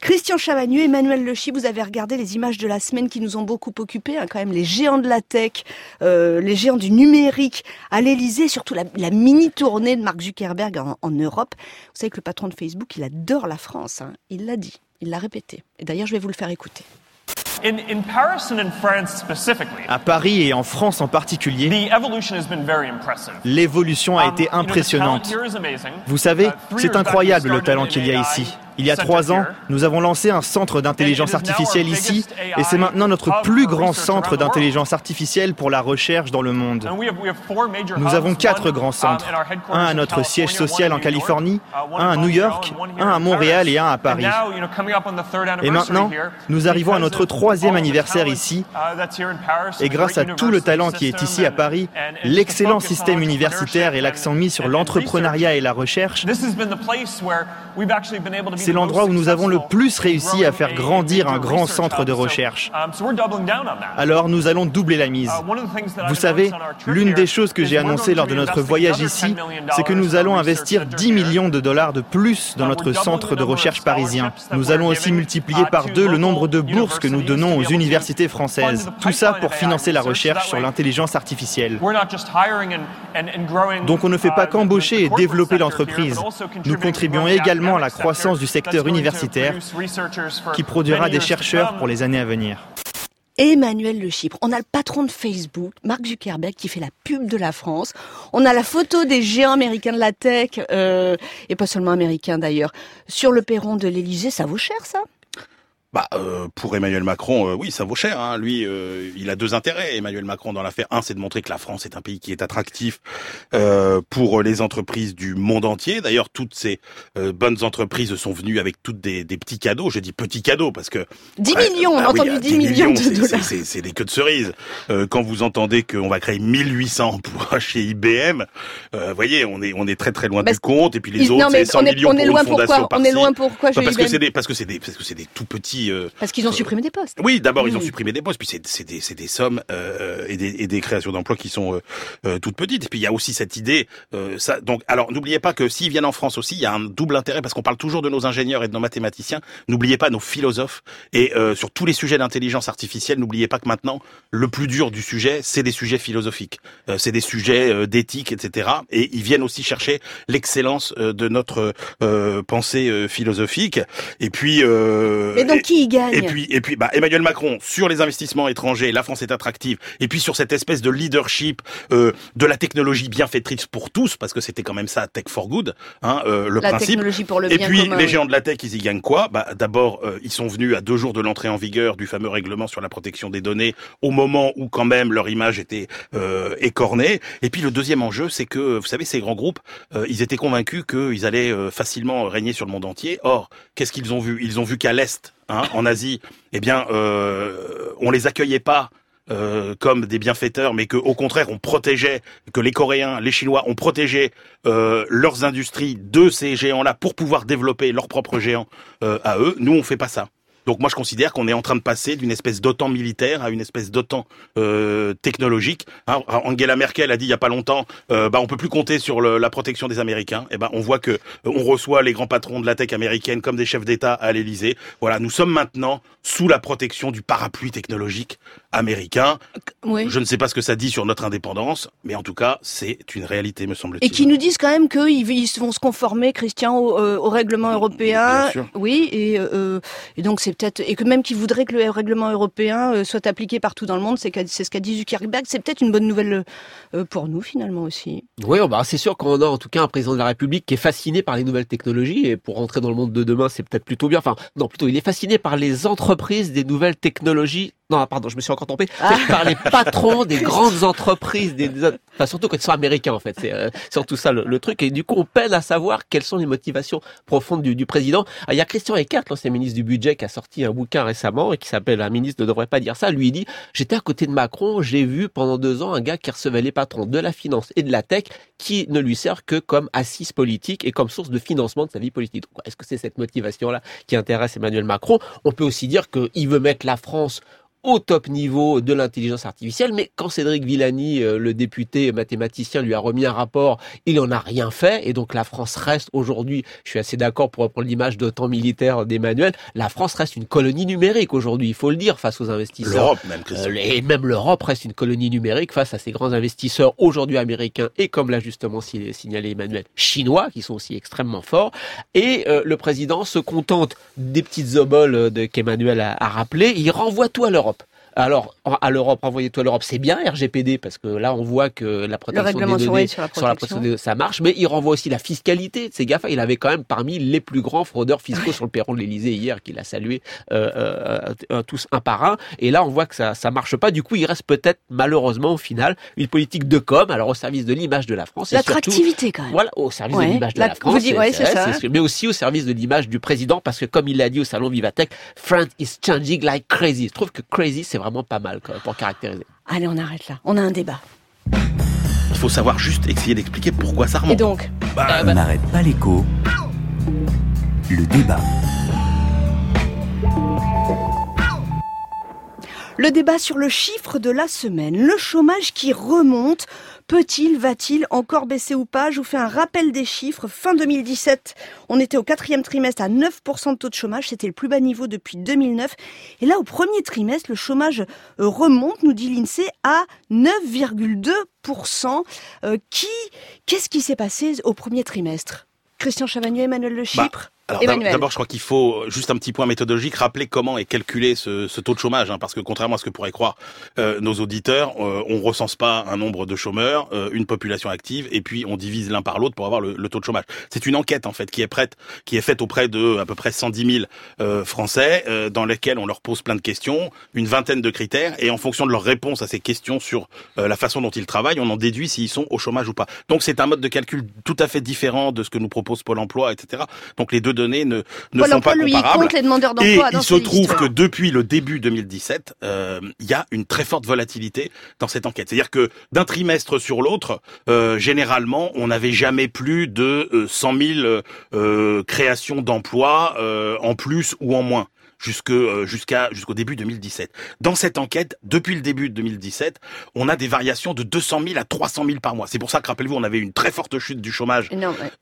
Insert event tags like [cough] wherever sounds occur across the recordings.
Christian Chavagneux, Emmanuel Lechy, vous avez regardé les images de la semaine qui nous ont beaucoup occupés, hein, quand même les géants de la tech, euh, les géants du numérique à l'Elysée, surtout la, mini tournée de Mark Zuckerberg en, Europe. Vous savez que le patron de Facebook, il adore la France, hein. il l'a dit, il l'a répété. Et d'ailleurs, je vais vous le faire écouter. À Paris et en France en particulier, l'évolution a été um, impressionnante. Vous savez, uh, c'est incroyable le talent qu'il y a ici. Il y a trois ans, nous avons lancé un centre d'intelligence artificielle ici et c'est maintenant notre plus grand centre d'intelligence artificielle pour la recherche dans le monde. Nous avons quatre grands centres. Un à notre siège social en Californie, un à New York, un à Montréal et un à Paris. Et maintenant, nous arrivons à notre troisième anniversaire ici. et grâce à tout le talent qui est ici à Paris, l'excellent système universitaire et l'accent mis sur l'entrepreneuriat et la recherche, c'est l'endroit où nous avons le plus réussi à faire grandir un grand centre de recherche. Alors nous allons doubler la mise. Vous savez, l'une des choses que j'ai annoncées lors de notre voyage ici, c'est que nous allons investir 10 millions de dollars de plus dans notre centre de recherche parisien. Nous allons aussi multiplier par deux le nombre de bourses que nous donnons aux universités françaises. Tout ça pour financer la recherche sur l'intelligence artificielle. Donc on ne fait pas qu'embaucher et développer l'entreprise. Nous contribuons également à la croissance du secteur universitaire qui produira des chercheurs pour les années à venir. Emmanuel Le Chypre. On a le patron de Facebook, Mark Zuckerberg, qui fait la pub de la France. On a la photo des géants américains de la tech, euh, et pas seulement américains d'ailleurs, sur le perron de l'Élysée. Ça vaut cher, ça? Bah, euh, pour Emmanuel Macron, euh, oui, ça vaut cher. Hein. Lui, euh, il a deux intérêts. Emmanuel Macron dans l'affaire. Un, c'est de montrer que la France est un pays qui est attractif pour les entreprises du monde entier. D'ailleurs, toutes ces bonnes entreprises sont venues avec toutes des, des, petits cadeaux. Je dis petits cadeaux parce que 10 millions, on a bah entendu 10, millions, de dollars. C'est des queues de cerises. quand vous entendez qu'on va créer 1800 emplois [laughs] chez IBM, vous voyez, on est on est très très loin du compte. Et puis les autres, c'est 100 millions on est, loin pour une fondation On est loin pourquoi bah, parce, que des, parce que c'est des parce que c'est des tout petits euh, Parce qu'ils ont supprimé des postes. Oui, d'abord ils ont mmh. supprimé des postes, puis c'est des, des sommes euh, et, des, et, des, créations d'emplois qui sont euh, toutes petites. Et puis il y a aussi cette idée. ça, donc, alors n'oubliez pas que s'ils viennent en France aussi, il y a un double intérêt parce qu'on parle toujours de nos ingénieurs et de nos mathématiciens. N'oubliez pas nos philosophes et sur tous les sujets d'intelligence artificielle. N'oubliez pas que maintenant le plus dur du sujet, c'est des sujets philosophiques, c'est des sujets d'éthique, etc. Et ils viennent aussi chercher l'excellence de notre pensée philosophique. Et puis. Et donc qui y gagne Et puis, et puis, bah, Emmanuel Macron sur les investissements étrangers, la France est attractive. Et puis sur cette espèce de leadership euh, de la technologie bienfaitrice pour tous, parce que c'était quand même ça Tech for Good, hein, euh, le la principe. Technologie pour le et bien puis les géants de la tech, ils y gagnent quoi? Bah d'abord, euh, ils sont venus à deux jours de l'entrée en vigueur du fameux règlement sur la protection des données, au moment où quand même leur image était euh, écornée. Et puis le deuxième enjeu, c'est que vous savez, ces grands groupes, euh, ils étaient convaincus qu'ils allaient facilement régner sur le monde entier. Or, qu'est-ce qu'ils ont vu? Ils ont vu qu'à l'est Hein, en Asie, eh bien, euh, on les accueillait pas euh, comme des bienfaiteurs, mais que au contraire on protégeait, que les Coréens, les Chinois ont protégé euh, leurs industries de ces géants-là pour pouvoir développer leurs propres géants à eux. Nous, on fait pas ça. Donc moi je considère qu'on est en train de passer d'une espèce d'OTAN militaire à une espèce d'OTAN euh, technologique. Hein, Angela Merkel a dit il y a pas longtemps, euh, bah on peut plus compter sur la protection des Américains. Et eh ben on voit que euh, on reçoit les grands patrons de la tech américaine comme des chefs d'État à l'Élysée. Voilà, nous sommes maintenant sous la protection du parapluie technologique américain. Oui. Je ne sais pas ce que ça dit sur notre indépendance, mais en tout cas c'est une réalité me semble-t-il. Et qui nous disent quand même qu'ils vont se conformer, Christian, au, euh, au règlement européen. Bien sûr. Oui, et, euh, et donc c'est peut-être et que même qu'ils voudraient que le règlement européen euh, soit appliqué partout dans le monde, c'est ce qu'a dit Zuckerberg. C'est peut-être une bonne nouvelle euh, pour nous finalement aussi. Oui, bah c'est sûr qu'on a en tout cas un président de la République qui est fasciné par les nouvelles technologies et pour rentrer dans le monde de demain, c'est peut-être plutôt bien. Enfin, non, plutôt il est fasciné par les entreprises des nouvelles technologies non, pardon, je me suis encore Ah. Par les [laughs] patrons des grandes entreprises, des, enfin surtout quand ils sont américains en fait. C'est euh, surtout ça le, truc. Et du coup, on peine à savoir quelles sont les motivations profondes du, du président. Ah, il y a Christian Eckert, l'ancien ministre du budget, qui a sorti un bouquin récemment et qui s'appelle Un ministre ne devrait pas dire ça. Lui il dit j'étais à côté de Macron, j'ai vu pendant deux ans un gars qui recevait les patrons de la finance et de la tech qui ne lui sert que comme assise politique et comme source de financement de sa vie politique. Est-ce que c'est cette motivation là qui intéresse Emmanuel Macron? On peut aussi dire qu'il veut mettre la France au top niveau de l'intelligence artificielle, mais quand Cédric Villani, euh, le député mathématicien, lui a remis un rapport, il n'en a rien fait, et donc la France reste aujourd'hui, je suis assez d'accord pour reprendre l'image de temps militaire d'Emmanuel, la France reste une colonie numérique aujourd'hui, il faut le dire, face aux investisseurs. L'Europe même, euh, Et même l'Europe reste une colonie numérique face à ces grands investisseurs aujourd'hui américains, et comme l'a justement signalé Emmanuel, chinois, qui sont aussi extrêmement forts, et euh, le président se contente des petites oboles qu'Emmanuel a, a rappelé, il renvoie tout à l'Europe. Alors, à l'Europe, envoyez-toi à l'Europe, c'est bien RGPD parce que là, on voit que la protection des données sur la protection, ça marche, mais il renvoie aussi la fiscalité de ces GAFA. Il avait quand même parmi les plus grands fraudeurs fiscaux sur le perron de l'Elysée hier, qu'il a salué euh, euh, euh, tous un par un. Et là, on voit que ça ça marche pas. Du coup, il reste peut-être malheureusement au final une politique de com, alors au service de l'image de la France. L'attractivité quand même. Voilà, au service de l'image de la, France. Vous dites, ouais, c'est ça. Mais aussi au service de l'image du président, parce que comme il l'a dit au salon Vivatech, France is changing like crazy. Je trouve que crazy, c'est vraiment pas mal pour caractériser. Allez, on arrête là. On a un débat. Il faut savoir juste essayer d'expliquer pourquoi ça remonte. Et donc bah, On n'arrête pas l'écho. Le débat. Le débat sur le chiffre de la semaine, le chômage qui remonte. Peut-il, va-t-il encore baisser ou pas? Je vous fais un rappel des chiffres. Fin 2017, on était au quatrième trimestre à 9% de taux de chômage. C'était le plus bas niveau depuis 2009. Et là, au premier trimestre, le chômage euh, remonte, nous dit l'INSEE, à 9,2%. Euh, qui, qu'est-ce qui s'est passé au premier trimestre? Christian Chavagneux, Emmanuel Le bah, Chypre D'abord, je crois qu'il faut juste un petit point méthodologique rappeler comment est calculé ce, ce taux de chômage, hein, parce que contrairement à ce que pourraient croire euh, nos auditeurs, euh, on recense pas un nombre de chômeurs, euh, une population active, et puis on divise l'un par l'autre pour avoir le, le, taux de chômage. C'est une enquête en fait qui est prête, qui est faite auprès de à peu près 110 000 euh, Français, euh, dans lesquels on leur pose plein de questions, une vingtaine de critères, et en fonction de leurs réponses à ces questions sur la façon dont ils travaillent, on en déduit s'ils sont au chômage ou pas. Donc c'est un mode de calcul tout à fait différent de ce que nous propose Pôle Emploi, etc. Donc les deux données ne ne sont pas lui, comparables. les demandeurs et il se trouve que depuis le début 2017, euh, il y a une très forte volatilité dans cette enquête. C'est-à-dire que d'un trimestre sur l'autre, euh, généralement, on n'avait jamais plus de euh, 100 000 euh, créations d'emplois euh, en plus ou en moins jusque euh, jusqu'à jusqu'au début 2017. Dans cette enquête, depuis le début de 2017, on a des variations de 200 000 à 300 000 par mois. C'est pour ça que rappelez-vous, on avait une très forte chute du chômage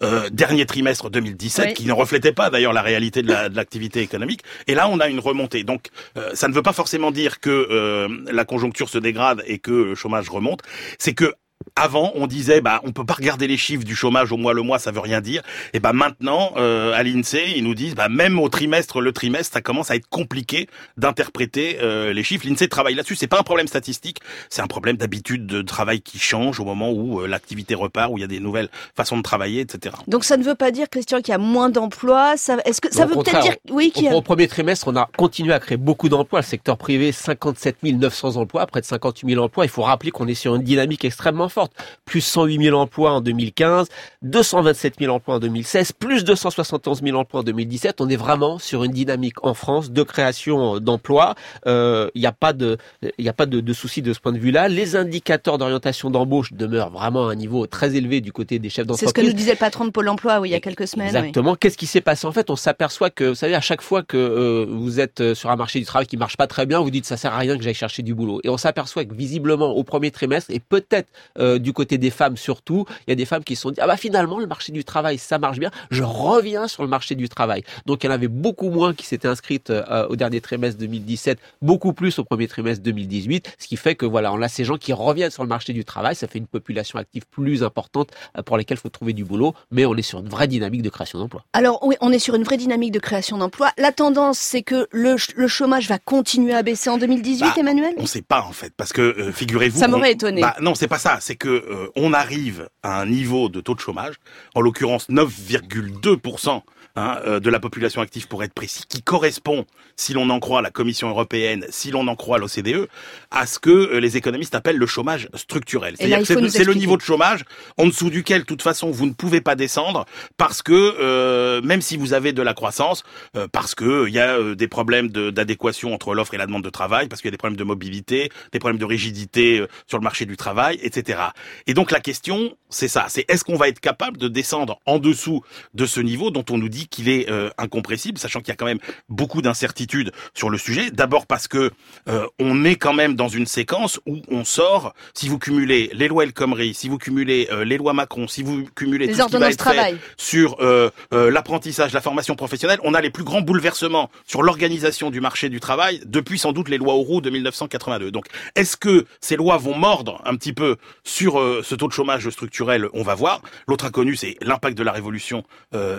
euh, dernier trimestre 2017, qui ne reflétait pas d'ailleurs la réalité de l'activité économique. Et là, on a une remontée. Donc, euh, ça ne veut pas forcément dire que euh, la conjoncture se dégrade et que le chômage remonte. C'est que avant, on disait bah on peut pas regarder les chiffres du chômage au mois le mois, ça veut rien dire. Et bah maintenant, euh, à l'Insee, ils nous disent bah même au trimestre le trimestre, ça commence à être compliqué d'interpréter euh, les chiffres. L'Insee travaille là-dessus. C'est pas un problème statistique, c'est un problème d'habitude de travail qui change au moment où euh, l'activité repart, où il y a des nouvelles façons de travailler, etc. Donc ça ne veut pas dire, Christian, qu'il y a moins d'emplois. Ça, est-ce que ça veut peut-être dire oui qu'il a... Au premier trimestre, on a continué à créer beaucoup d'emplois. Le secteur privé, 57 900 emplois, près de 58 000 emplois. Il faut rappeler qu'on est sur une dynamique extrêmement forte plus 108 000 emplois en 2015, 227 000 emplois en 2016, plus 271 000 emplois en 2017. On est vraiment sur une dynamique en France de création d'emplois. Il euh, n'y a pas de, il y a pas de, de souci de ce point de vue-là. Les indicateurs d'orientation d'embauche demeurent vraiment à un niveau très élevé du côté des chefs d'entreprise. C'est ce que nous disait le patron de Pôle Emploi oui, il y a quelques semaines. Exactement. Qu'est-ce qui s'est passé? En fait, on s'aperçoit que, vous savez, à chaque fois que euh, vous êtes euh, sur un marché du travail qui marche pas très bien, vous dites ça sert à rien que j'aille chercher du boulot. Et on s'aperçoit que visiblement au premier trimestre et peut-être euh, du côté des femmes surtout, il y a des femmes qui se sont dit ah bah finalement le marché du travail ça marche bien, je reviens sur le marché du travail. Donc il y en avait beaucoup moins qui s'étaient inscrites euh, au dernier trimestre 2017, beaucoup plus au premier trimestre 2018, ce qui fait que voilà, on a ces gens qui reviennent sur le marché du travail, ça fait une population active plus importante euh, pour laquelle il faut trouver du boulot, mais on est sur une vraie dynamique de création d'emplois. Alors oui, on est sur une vraie dynamique de création d'emplois. La tendance c'est que le, le, chômage va continuer à baisser en 2018, bah, Emmanuel? On ne sait pas en fait, parce que euh, figurez-vous. Ça m'aurait étonné. Bah, non, c'est pas ça. C'est que euh, on arrive à un niveau de taux de chômage, en l'occurrence 9,2% hein, euh, de la population active pour être précis, qui correspond, si l'on en croit la Commission européenne, si l'on en croit l'OCDE, à ce que euh, les économistes appellent le chômage structurel. C'est-à-dire que c'est le niveau de chômage en dessous duquel, de toute façon, vous ne pouvez pas descendre parce que euh, même si vous avez de la croissance, euh, parce que il y a des problèmes d'adéquation entre l'offre et la demande de travail, parce qu'il y a des problèmes de mobilité, des problèmes de rigidité sur le marché du travail, etc. Et donc la question, c'est ça, c'est est-ce qu'on va être capable de descendre en dessous de ce niveau dont on nous dit dit qu'il est euh, incompressible, sachant qu'il y a quand même beaucoup d'incertitudes sur le sujet. D'abord parce que euh, on est quand même dans une séquence où on sort, si vous cumulez les lois El Khomri, si vous cumulez euh, les lois Macron, si vous cumulez les tout ce qui va être travail. fait sur l'apprentissage, la formation professionnelle, on a les plus grands bouleversements sur l'organisation du marché du travail depuis sans doute les lois Auroux de 1982. Donc, est-ce que ces lois vont mordre un petit peu sur ce taux de chômage structurel? On va voir. L'autre inconnu, c'est l'impact de la révolution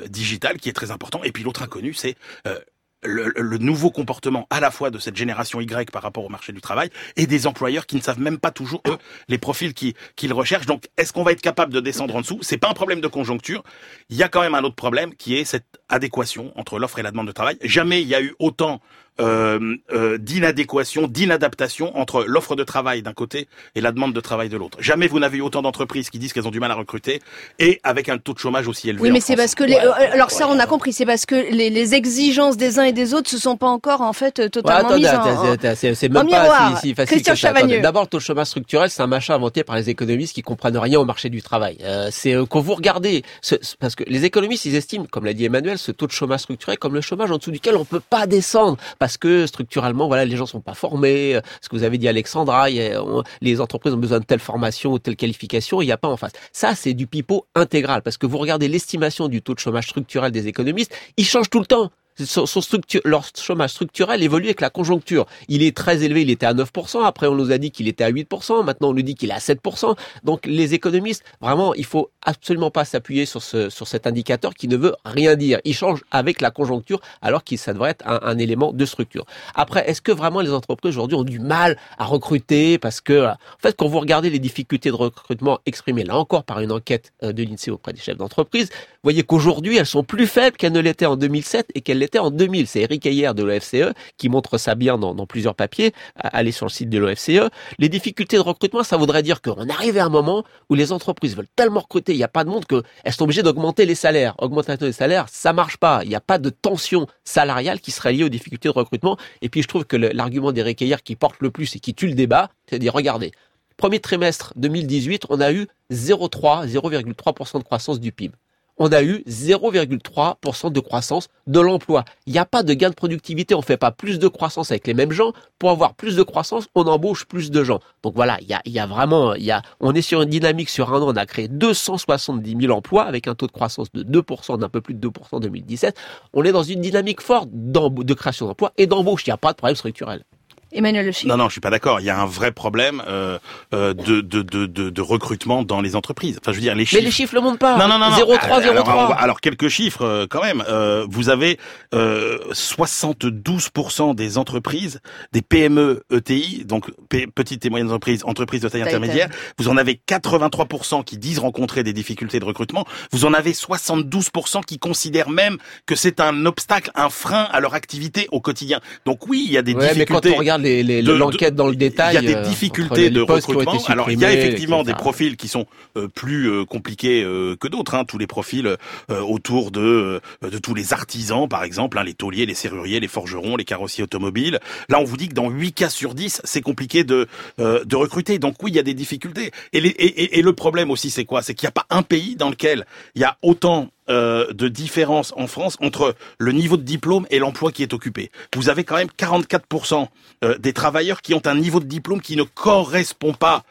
digitale qui est très important. Et puis l'autre inconnu, c'est euh, le, nouveau comportement à la fois de cette génération Y par rapport au marché du travail et des employeurs qui ne savent même pas toujours eux les profils qu'ils recherchent. Donc, est-ce qu'on va être capable de descendre en dessous? C'est pas un problème de conjoncture. Il y a quand même un autre problème qui est cette adéquation entre l'offre et la demande de travail. Jamais il y a eu autant euh, euh, d'inadéquation, d'inadaptation entre l'offre de travail d'un côté et la demande de travail de l'autre. Jamais vous n'avez eu autant d'entreprises qui disent qu'elles ont du mal à recruter et avec un taux de chômage aussi élevé. Oui, mais c'est parce que les, euh, alors ça on a compris, c'est parce que les, les, exigences des uns et des autres se sont pas encore en fait totalement ouais, attendez, mises en, c'est même pas si, si facile Christian que D'abord, le taux de chômage structurel, c'est un machin inventé par les économistes qui comprennent rien au marché du travail. Euh, c'est quand vous regardez, ce, parce que les économistes ils estiment, comme l'a dit Emmanuel, ce taux de chômage structurel comme le chômage en dessous duquel on peut pas descendre parce que structurellement, voilà, les gens sont pas formés. Euh, ce que vous avez dit, Alexandra, les entreprises ont besoin de telle formation ou telle qualification, il n'y a pas en face. Ça, c'est du pipeau intégral parce que vous regardez l'estimation du taux de chômage structurel des économistes, il change tout le temps son, structure, leur chômage structurel évolue avec la conjoncture. Il est très élevé, il était à 9%, après on nous a dit qu'il était à 8%, maintenant on nous dit qu'il est à 7%. Donc les économistes, vraiment, il faut absolument pas s'appuyer sur, ce, sur cet indicateur qui ne veut rien dire. Il change avec la conjoncture alors que ça devrait être un, un élément de structure. Après, est-ce que vraiment les entreprises aujourd'hui ont du mal à recruter? Parce que, en fait, quand vous regardez les difficultés de recrutement exprimées là encore par une enquête euh, de l'INSEE auprès des chefs d'entreprise, vous voyez qu'aujourd'hui elles sont plus faibles qu'elles ne l'étaient en 2007 et qu'elles l'étaient en 2000. C'est Eric Ayer de l'OFCE qui montre ça bien dans, plusieurs papiers. Allez sur le site de l'OFCE. Les difficultés de recrutement, ça voudrait dire qu'on arrive à un moment où les entreprises veulent tellement recruter, il n'y a pas de monde qu'elles sont obligées d'augmenter les salaires. Augmentation des salaires, ça marche pas. Il n'y a pas de tension salariale qui serait liée aux difficultés de recrutement. Et puis je trouve que l'argument d'Eric Ayer qui porte le plus et qui tue le débat, c'est de dire regardez, premier trimestre 2018, on a eu 0,3, 0,3% de croissance du PIB on a eu 0,3% de croissance de l'emploi. Il n'y a pas de gain de productivité, on ne fait pas plus de croissance avec les mêmes gens. Pour avoir plus de croissance, on embauche plus de gens. Donc voilà, il y a, y a, vraiment, il y a, on est sur une dynamique sur un an, on a créé 270 000 emplois avec un taux de croissance de 2%, d'un peu plus de 2% en 2017. On est dans une dynamique forte de création d'emplois et d'embauche. Il n'y a pas de problème structurel. Emmanuel Le Non, non, je suis pas d'accord. Il y a un vrai problème euh, euh, de, de, de, de, recrutement dans les entreprises. Enfin, je veux dire, les chiffres... Mais les chiffres le montrent pas. Non, non, non. 0,3, 0,3. Alors, quelques chiffres euh, quand même. Euh, vous avez euh, 72% des entreprises, des PME ETI, donc petites et moyennes entreprises, entreprises de taille intermédiaire. Vous en avez 83% qui disent rencontrer des difficultés de recrutement. Vous en avez 72% qui considèrent même que c'est un obstacle, un frein à leur activité au quotidien. Donc oui, il y a des difficultés l'enquête dans le détail. Il y a des euh, difficultés de recrutement. Alors il y a effectivement des profils qui sont euh, plus euh, compliqués que d'autres. Hein, tous les profils autour de de tous les artisans, par exemple, hein, les tauliers, les serruriers, les forgerons, les carrossiers automobiles. Là, on vous dit que dans 8 cas sur 10, c'est compliqué de de recruter. Donc oui, il y a des difficultés. Et, les, et, et le problème aussi, c'est quoi? C'est qu'il n'y a pas un pays dans lequel il y a autant euh, de différence en France entre le niveau de diplôme et l'emploi qui est occupé. Vous avez quand même 44% euh, des travailleurs qui ont un niveau de diplôme qui ne correspond pas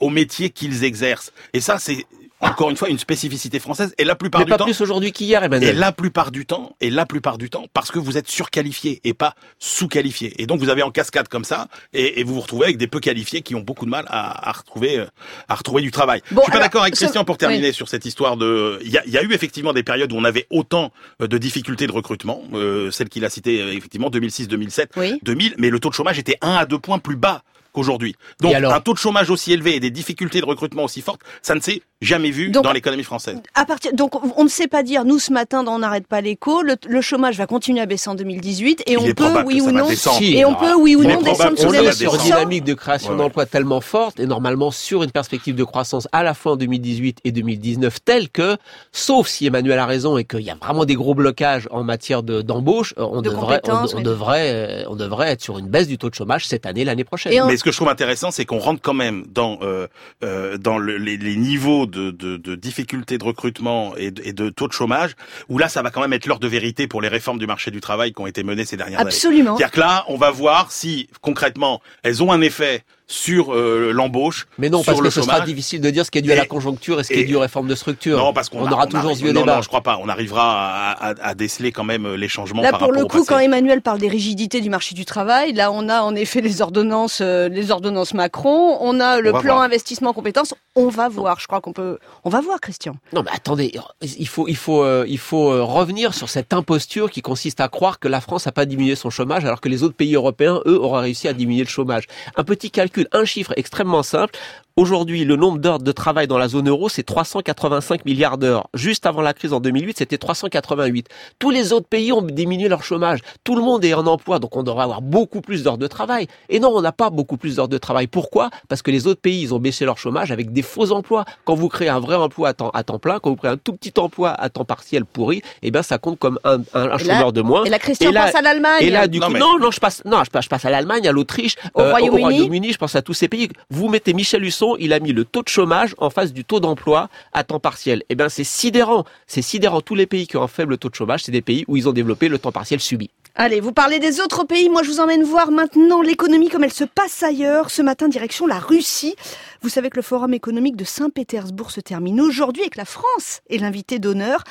au métier qu'ils exercent. Et ça, c'est encore une fois une spécificité française et la plupart du pas plus aujourd'hui qu'hier Emmanuel. Et la plupart du temps et la plupart du temps parce que vous êtes surqualifié et pas sous-qualifié. Et donc vous avez en cascade comme ça et, et, vous vous retrouvez avec des peu qualifiés qui ont beaucoup de mal à, à retrouver euh, à retrouver du travail. Bon, Je suis pas d'accord avec Christian pour terminer sur cette histoire de il y a, y a, eu effectivement des périodes où on avait autant euh, de difficultés de recrutement, euh, celle qu'il a citée euh, effectivement 2006 2007 2000 mais le taux de chômage était un à deux points plus bas qu'aujourd'hui. Donc un taux de chômage aussi élevé et des difficultés de recrutement aussi fortes, ça ne s'est jamais vu dans l'économie française. À partir, donc on ne sait pas dire, nous ce matin on n'arrête pas l'écho, le, chômage va continuer à baisser en 2018 et on peut oui ou non, et on peut oui ou non descendre les sur une dynamique de création d'emplois tellement forte et normalement sur une perspective de croissance à la fois en 2018 et 2019 telle que, sauf si Emmanuel a raison et qu'il y a vraiment des gros blocages en matière d'embauche, on, devrait, on, devrait, on devrait être sur une baisse du taux de chômage cette année, l'année prochaine. Que je trouve intéressant, c'est qu'on rentre quand même dans euh, euh, dans le, les, les, niveaux de, de, de difficultés de recrutement et de, et de, taux de chômage, où là, ça va quand même être l'heure de vérité pour les réformes du marché du travail qui ont été menées ces dernières années. Absolument. C'est-à-dire que là, on va voir si concrètement elles ont un effet sur euh, l'embauche. Mais non, parce que ce sera difficile de dire ce qui est dû à la conjoncture et ce qui est dû aux réformes de structure. Non, parce qu'on aura toujours ce vieux débat. Non, je crois pas. On arrivera à, à, à, déceler quand même les changements. Là, pour le coup, quand Emmanuel parle des rigidités du marché du travail, là, on a en effet les ordonnances, euh, les ordonnances Macron. On a le plan investissement compétences. On va voir. Je crois qu'on peut. On va voir, Christian. Non, mais attendez. Il faut, il faut, euh, il faut revenir sur cette imposture qui consiste à croire que la France n'a pas diminué son chômage alors que les autres pays européens, eux, auraient réussi à diminuer le chômage. Un petit calcul un chiffre extrêmement simple. Aujourd'hui, le nombre d'heures de travail dans la zone euro, c'est 385 milliards d'heures. Juste avant la crise en 2008, c'était 388. Tous les autres pays ont diminué leur chômage. Tout le monde est en emploi, donc on devrait avoir beaucoup plus d'heures de travail. Et non, on n'a pas beaucoup plus d'heures de travail. Pourquoi? Parce que les autres pays, ils ont baissé leur chômage avec des faux emplois. Quand vous créez un vrai emploi à temps, à temps plein, quand vous créez un tout petit emploi à temps partiel pourri, eh bien, ça compte comme un, un, chômeur de moins. Et la Christian passe à l'Allemagne. Et là, du coup, non, non, je passe, non, je passe, je passe à l'Allemagne, à l'Autriche, au euh, Royaume-Uni. je pense à tous ces pays. Vous mettez Michel Husson, il a mis le taux de chômage en face du taux d'emploi à temps partiel. Eh bien, c'est sidérant. C'est sidérant. Tous les pays qui ont un faible taux de chômage, c'est des pays où ils ont développé le temps partiel subi. Allez, vous parlez des autres pays. Moi, je vous emmène voir maintenant l'économie comme elle se passe ailleurs. Ce matin, direction la Russie. Vous savez que le forum économique de Saint-Pétersbourg se termine aujourd'hui avec la France et l'invité d'honneur.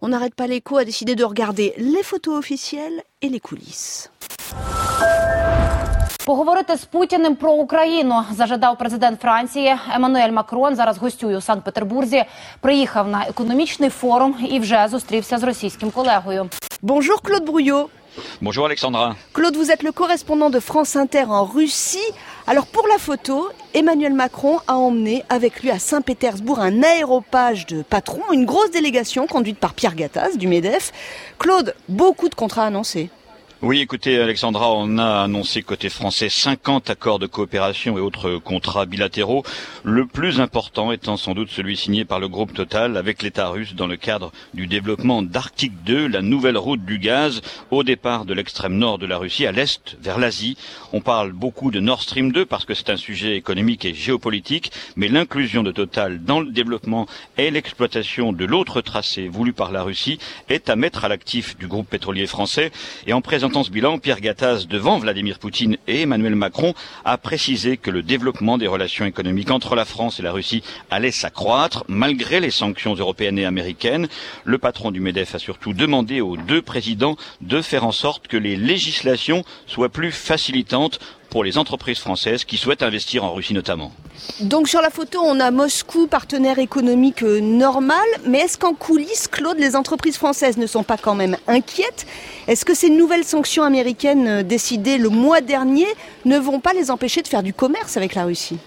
On n'arrête pas l'écho à décider de regarder les photos officielles et les coulisses. Поговорити з Путіним про Україну зажадав президент Франції Еммануель Макрон. Зараз гостює у Санкт-Петербурзі. Приїхав на економічний форум і вже зустрівся з російським колегою. Bonjour Claude Brouillot. Bonjour Alexandra. Claude, vous êtes le correspondant de France Inter en Russie. Alors pour la photo, Emmanuel Macron a emmené avec lui à Saint-Pétersbourg un aéropage de patrons, une grosse délégation conduite par Pierre Gattaz du MEDEF. Claude, beaucoup de contrats annoncés. Oui, écoutez, Alexandra, on a annoncé côté français 50 accords de coopération et autres contrats bilatéraux. Le plus important étant sans doute celui signé par le groupe Total avec l'État russe dans le cadre du développement d'Arctique 2, la nouvelle route du gaz au départ de l'extrême nord de la Russie à l'est vers l'Asie. On parle beaucoup de Nord Stream 2 parce que c'est un sujet économique et géopolitique, mais l'inclusion de Total dans le développement et l'exploitation de l'autre tracé voulu par la Russie est à mettre à l'actif du groupe pétrolier français et en présentant ce bilan, Pierre Gattaz, devant Vladimir Poutine et Emmanuel Macron, a précisé que le développement des relations économiques entre la France et la Russie allait s'accroître malgré les sanctions européennes et américaines. Le patron du MEDEF a surtout demandé aux deux présidents de faire en sorte que les législations soient plus facilitantes pour les entreprises françaises qui souhaitent investir en Russie notamment. Donc sur la photo, on a Moscou, partenaire économique euh, normal, mais est-ce qu'en coulisses, Claude, les entreprises françaises ne sont pas quand même inquiètes? Est-ce que ces nouvelles sanctions américaines euh, décidées le mois dernier ne vont pas les empêcher de faire du commerce avec la Russie?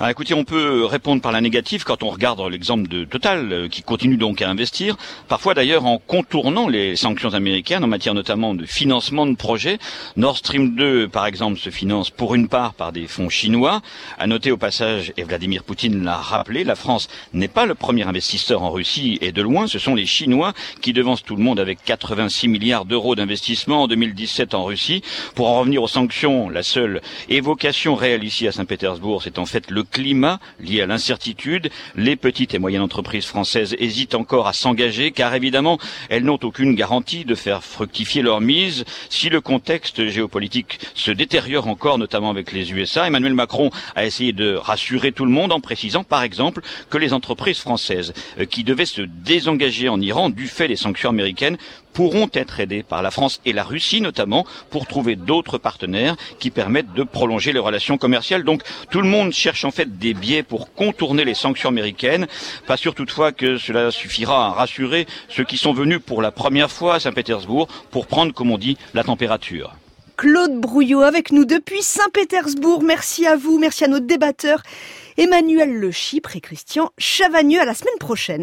Alors écoutez, on peut répondre par la négative quand on regarde l'exemple de Total, euh, qui continue donc à investir, parfois d'ailleurs en contournant les sanctions américaines en matière notamment de financement de projets. Nord Stream 2, par exemple, se finance pour une part par des fonds chinois. À noter au passage, et Vladimir Poutine l'a rappelé, la France n'est pas le premier investisseur en Russie, et de loin, ce sont les Chinois qui devancent tout le monde avec 86 milliards d'euros d'investissement en 2017 en Russie. Pour en revenir aux sanctions, la seule évocation réelle ici à Saint-Pétersbourg, c'est en fait le climat lié à l'incertitude. Les petites et moyennes entreprises françaises hésitent encore à s'engager car évidemment, elles n'ont aucune garantie de faire fructifier leur mise. Si le contexte géopolitique se détériore encore, notamment avec les USA, Emmanuel Macron a essayé de rassurer tout le monde en précisant par exemple que les entreprises françaises euh, qui devaient se désengager en Iran du fait des sanctions américaines pourront être aidés par la France et la Russie notamment pour trouver d'autres partenaires qui permettent de prolonger les relations commerciales. Donc tout le monde cherche en fait des biais pour contourner les sanctions américaines. Pas sûr toutefois que cela suffira à rassurer ceux qui sont venus pour la première fois à Saint-Pétersbourg pour prendre, comme on dit, la température. Claude Brouillot avec nous depuis Saint-Pétersbourg. Merci à vous, merci à nos débatteurs. Emmanuel Le Chypre et Christian Chavagneux à la semaine prochaine.